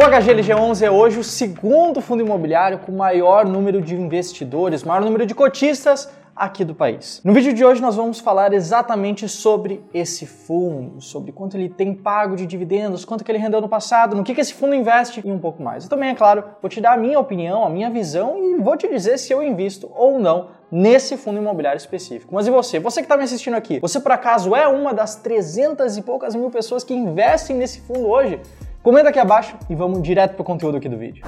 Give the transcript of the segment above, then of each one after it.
O HGLG11 é hoje o segundo fundo imobiliário com maior número de investidores, maior número de cotistas aqui do país. No vídeo de hoje nós vamos falar exatamente sobre esse fundo, sobre quanto ele tem pago de dividendos, quanto que ele rendeu no passado, no que, que esse fundo investe e um pouco mais. Eu também, é claro, vou te dar a minha opinião, a minha visão e vou te dizer se eu invisto ou não nesse fundo imobiliário específico. Mas e você? Você que está me assistindo aqui, você por acaso é uma das 300 e poucas mil pessoas que investem nesse fundo hoje? Comenta aqui abaixo e vamos direto para o conteúdo aqui do vídeo.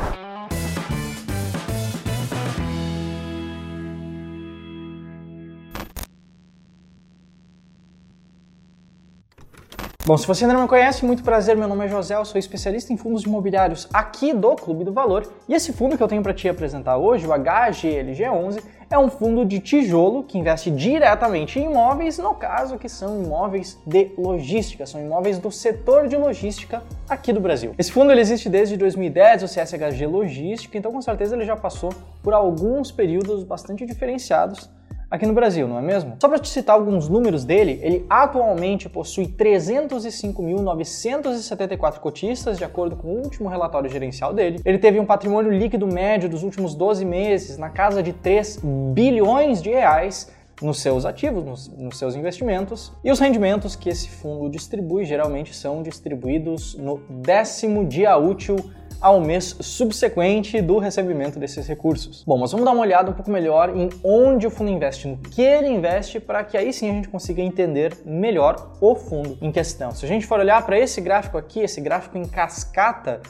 Bom, se você ainda não me conhece, muito prazer, meu nome é José, eu sou especialista em fundos imobiliários aqui do Clube do Valor. E esse fundo que eu tenho para te apresentar hoje, o HGLG11, é um fundo de tijolo que investe diretamente em imóveis, no caso que são imóveis de logística, são imóveis do setor de logística aqui do Brasil. Esse fundo ele existe desde 2010, o CSHG Logística, então com certeza ele já passou por alguns períodos bastante diferenciados aqui no Brasil, não é mesmo? Só para te citar alguns números dele, ele atualmente possui 305.974 cotistas, de acordo com o último relatório gerencial dele. Ele teve um patrimônio líquido médio dos últimos 12 meses na casa de 3 bilhões de reais nos seus ativos, nos, nos, seus investimentos. E os rendimentos que esse fundo distribui geralmente são distribuídos no décimo dia útil ao mês subsequente do recebimento desses recursos. Bom, mas vamos dar uma olhada um pouco melhor em onde o fundo investe, no que ele investe, para que aí sim a gente consiga entender melhor o fundo em questão. Se a gente for olhar para esse gráfico aqui, esse gráfico em cascata,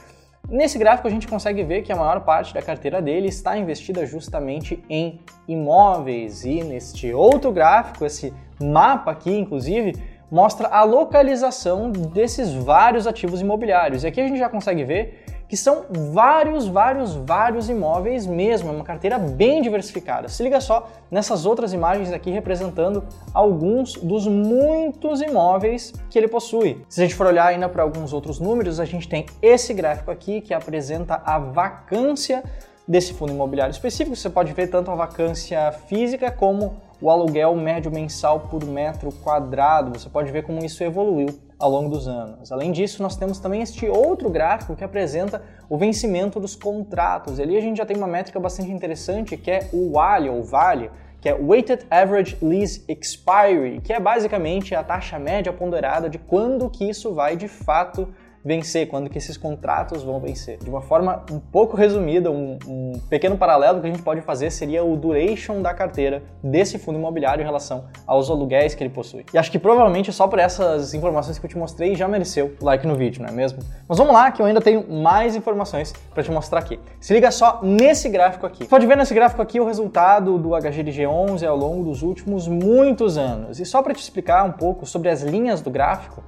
Nesse gráfico a gente consegue ver que a maior parte da carteira dele está investida justamente em imóveis e neste outro gráfico, esse mapa aqui inclusive, mostra a localização desses vários ativos imobiliários. E aqui a gente já consegue ver que são vários, vários, vários imóveis mesmo, é uma carteira bem diversificada. Se liga só nessas outras imagens aqui representando alguns dos muitos imóveis que ele possui. Se a gente for olhar ainda para alguns outros números, a gente tem esse gráfico aqui que apresenta a vacância desse fundo imobiliário específico. Você pode ver tanto a vacância física como o aluguel médio mensal por metro quadrado. Você pode ver como isso evoluiu ao longo dos anos. Além disso, nós temos também este outro gráfico que apresenta o vencimento dos contratos. Ali a gente já tem uma métrica bastante interessante que é o WALE, ou VALE, que é Weighted Average Lease Expiry, que é basicamente a taxa média ponderada de quando que isso vai de fato vencer, quando que esses contratos vão vencer. De uma forma um pouco resumida, um, um, pequeno paralelo que a gente pode fazer seria o duration da carteira desse fundo imobiliário em relação aos aluguéis que ele possui. E acho que provavelmente só por essas informações que eu te mostrei já mereceu o like no vídeo, não é mesmo? Mas vamos lá que eu ainda tenho mais informações para te mostrar aqui. Se liga só nesse gráfico aqui. Pode ver nesse gráfico aqui o resultado do HGLG11 ao longo dos últimos muitos anos. E só para te explicar um pouco sobre as linhas do gráfico,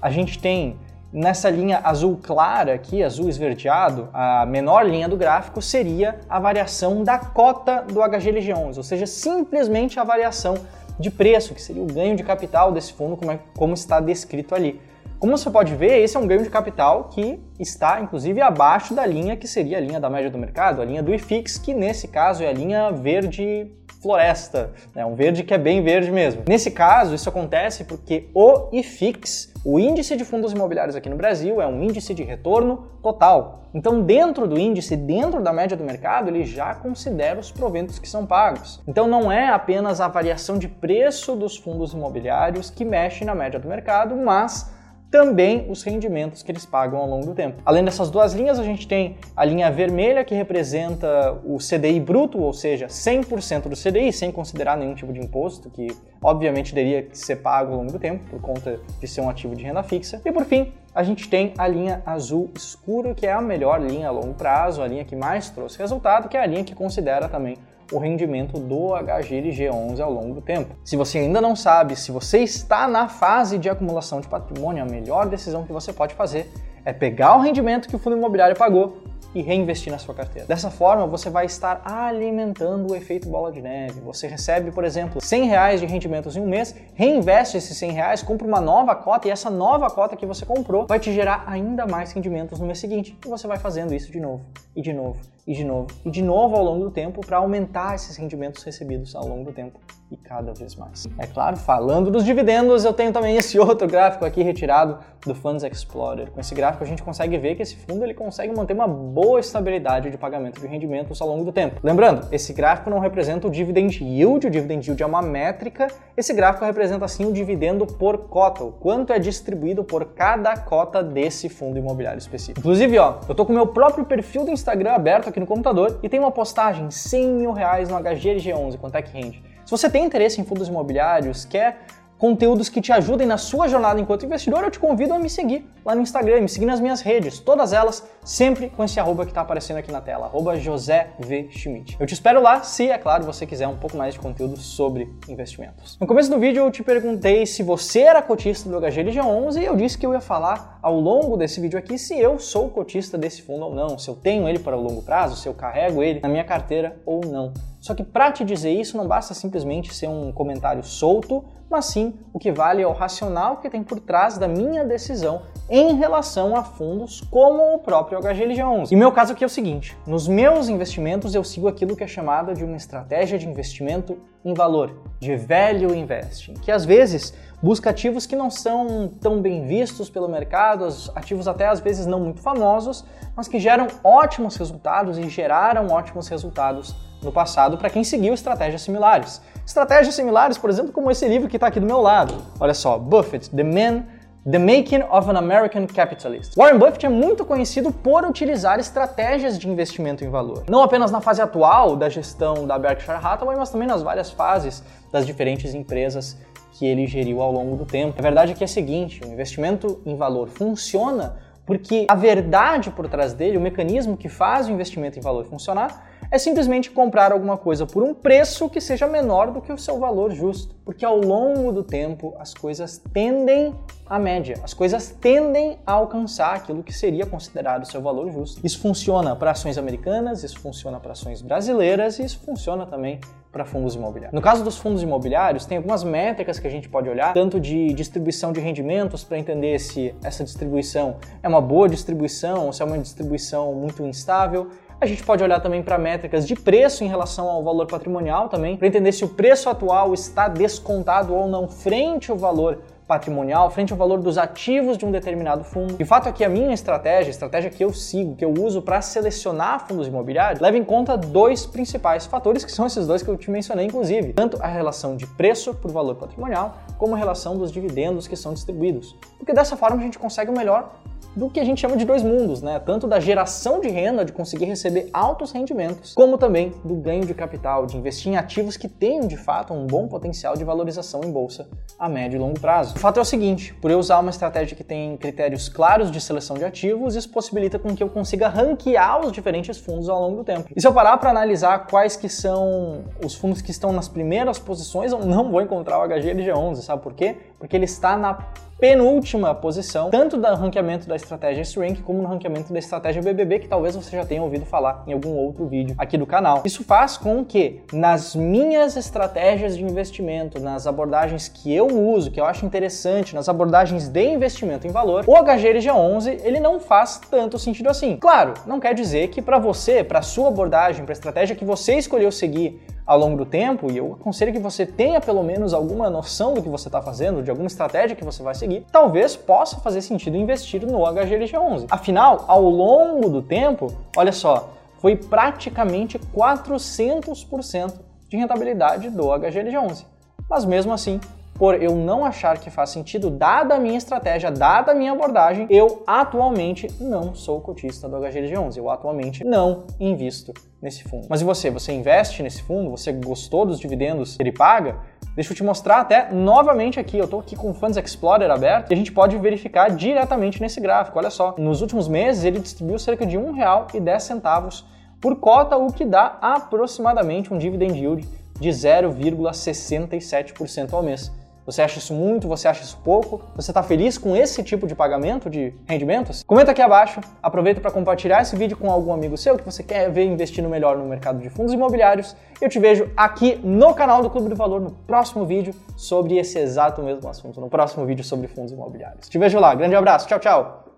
a gente tem Nessa linha azul clara aqui, azul esverdeado, a menor linha do gráfico seria a variação da cota do HGLG11, ou seja, simplesmente a variação de preço, que seria o ganho de capital desse fundo, como, é, como está descrito ali. Como você pode ver, esse é um ganho de capital que está, inclusive, abaixo da linha que seria a linha da média do mercado, a linha do IFIX, que nesse caso é a linha verde floresta, é um verde que é bem verde mesmo. Nesse caso, isso acontece porque o IFIX, o índice de fundos imobiliários aqui no Brasil, é um índice de retorno total. Então, dentro do índice, dentro da média do mercado, ele já considera os proventos que são pagos. Então, não é apenas a variação de preço dos fundos imobiliários que mexe na média do mercado, mas também os rendimentos que eles pagam ao longo do tempo. Além dessas duas linhas, a gente tem a linha vermelha que representa o CDI bruto, ou seja, 100% do CDI, sem considerar nenhum tipo de imposto, que obviamente teria que ser pago ao longo do tempo por conta de ser um ativo de renda fixa. E por fim, a gente tem a linha azul escuro, que é a melhor linha a longo prazo, a linha que mais trouxe resultado, que é a linha que considera também o rendimento do HGLG11 ao longo do tempo. Se você ainda não sabe, se você está na fase de acumulação de patrimônio, a melhor decisão que você pode fazer é pegar o rendimento que o fundo imobiliário pagou e reinvestir na sua carteira. Dessa forma, você vai estar alimentando o efeito bola de neve. Você recebe, por exemplo, 100 reais de rendimentos em um mês, reinveste esses 100 reais, compra uma nova cota e essa nova cota que você comprou vai te gerar ainda mais rendimentos no mês seguinte. E você vai fazendo isso de novo, e de novo, e de novo e de novo ao longo do tempo para aumentar esses rendimentos recebidos ao longo do tempo e cada vez mais. É claro, falando dos dividendos, eu tenho também esse outro gráfico aqui retirado do Funds Explorer. Com esse gráfico a gente consegue ver que esse fundo ele consegue manter uma boa estabilidade de pagamento de rendimentos ao longo do tempo. Lembrando, esse gráfico não representa o dividend yield, o dividend yield é uma métrica, esse gráfico representa sim o dividendo por cota, o quanto é distribuído por cada cota desse fundo imobiliário específico. Inclusive, ó, eu tô com o meu próprio perfil do Instagram aberto aqui no computador e tem uma postagem 100 mil reais no HGLG11, quanto é que rende? Se você tem interesse em fundos imobiliários, quer conteúdos que te ajudem na sua jornada enquanto investidor, eu te convido a me seguir lá no Instagram, me seguir nas minhas redes, todas elas sempre com esse arroba que está aparecendo aqui na tela, arroba José V. Schmidt. Eu te espero lá, se, é claro, você quiser um pouco mais de conteúdo sobre investimentos. No começo do vídeo eu te perguntei se você era cotista do HGLG11 e eu disse que eu ia falar ao longo desse vídeo aqui se eu sou cotista desse fundo ou não, se eu tenho ele para o longo prazo, se eu carrego ele na minha carteira ou não. Só que para te dizer isso não basta simplesmente ser um comentário solto, mas sim o que vale é o racional que tem por trás da minha decisão em relação a fundos como o próprio HGLG11. E meu caso aqui é o seguinte: nos meus investimentos eu sigo aquilo que é chamado de uma estratégia de investimento em valor, de value investing, que às vezes busca ativos que não são tão bem vistos pelo mercado, ativos até às vezes não muito famosos, mas que geram ótimos resultados e geraram ótimos resultados no passado para quem seguiu estratégias similares. Estratégias similares, por exemplo, como esse livro que está aqui do meu lado. Olha só, Buffett, The Man The Making of an American Capitalist. Warren Buffett é muito conhecido por utilizar estratégias de investimento em valor. Não apenas na fase atual da gestão da Berkshire Hathaway, mas também nas várias fases das diferentes empresas que ele geriu ao longo do tempo. A verdade é que é a seguinte, o investimento em valor funciona porque a verdade por trás dele, o mecanismo que faz o investimento em valor funcionar, é simplesmente comprar alguma coisa por um preço que seja menor do que o seu valor justo. Porque ao longo do tempo as coisas tendem à média, as coisas tendem a alcançar aquilo que seria considerado seu valor justo. Isso funciona para ações americanas, isso funciona para ações brasileiras e isso funciona também para fundos imobiliários. No caso dos fundos imobiliários, tem algumas métricas que a gente pode olhar, tanto de distribuição de rendimentos para entender se essa distribuição é uma boa distribuição se é uma distribuição muito instável. A gente pode olhar também para métricas de preço em relação ao valor patrimonial também, para entender se o preço atual está descontado ou não frente ao valor patrimonial, frente ao valor dos ativos de um determinado fundo. E o fato que a minha estratégia, a estratégia que eu sigo, que eu uso para selecionar fundos imobiliários, leva em conta dois principais fatores, que são esses dois que eu te mencionei, inclusive, tanto a relação de preço por valor patrimonial, como a relação dos dividendos que são distribuídos. Porque dessa forma a gente consegue o melhor do que a gente chama de dois mundos, né? Tanto da geração de renda, de conseguir receber altos rendimentos, como também do ganho de capital, de investir em ativos que tenham de fato um bom potencial de valorização em bolsa a médio e longo prazo. O fato é o seguinte: por eu usar uma estratégia que tem critérios claros de seleção de ativos, isso possibilita com que eu consiga ranquear os diferentes fundos ao longo do tempo. E se eu parar para analisar quais que são os fundos que estão nas primeiras posições, eu não vou encontrar o HGLG11, sabe por quê? Porque ele está na penúltima posição, tanto do ranqueamento da estratégia S-Rank como no ranqueamento da estratégia BBB, que talvez você já tenha ouvido falar em algum outro vídeo aqui do canal. Isso faz com que nas minhas estratégias de investimento, nas abordagens que eu uso, que eu acho interessante, nas abordagens de investimento em valor, o HGLG11 ele não faz tanto sentido assim. Claro, não quer dizer que para você, para sua abordagem, para a estratégia que você escolheu seguir, ao longo do tempo, e eu aconselho que você tenha pelo menos alguma noção do que você está fazendo, de alguma estratégia que você vai seguir, talvez possa fazer sentido investir no HGLG11. Afinal, ao longo do tempo, olha só, foi praticamente 400% de rentabilidade do HGLG11. Mas mesmo assim, por eu não achar que faz sentido, dada a minha estratégia, dada a minha abordagem, eu atualmente não sou cotista do HGLG11. Eu atualmente não invisto nesse fundo. Mas e você? Você investe nesse fundo? Você gostou dos dividendos que ele paga? Deixa eu te mostrar até novamente aqui. Eu estou aqui com o Funds Explorer aberto e a gente pode verificar diretamente nesse gráfico. Olha só, nos últimos meses ele distribuiu cerca de R$ 1,10 por cota, o que dá aproximadamente um dividend yield de 0,67% ao mês. Você acha isso muito? Você acha isso pouco? Você está feliz com esse tipo de pagamento de rendimentos? Comenta aqui abaixo. Aproveita para compartilhar esse vídeo com algum amigo seu que você quer ver investindo melhor no mercado de fundos imobiliários. Eu te vejo aqui no canal do Clube do Valor no próximo vídeo sobre esse exato mesmo assunto, no próximo vídeo sobre fundos imobiliários. Te vejo lá. Grande abraço. Tchau, tchau.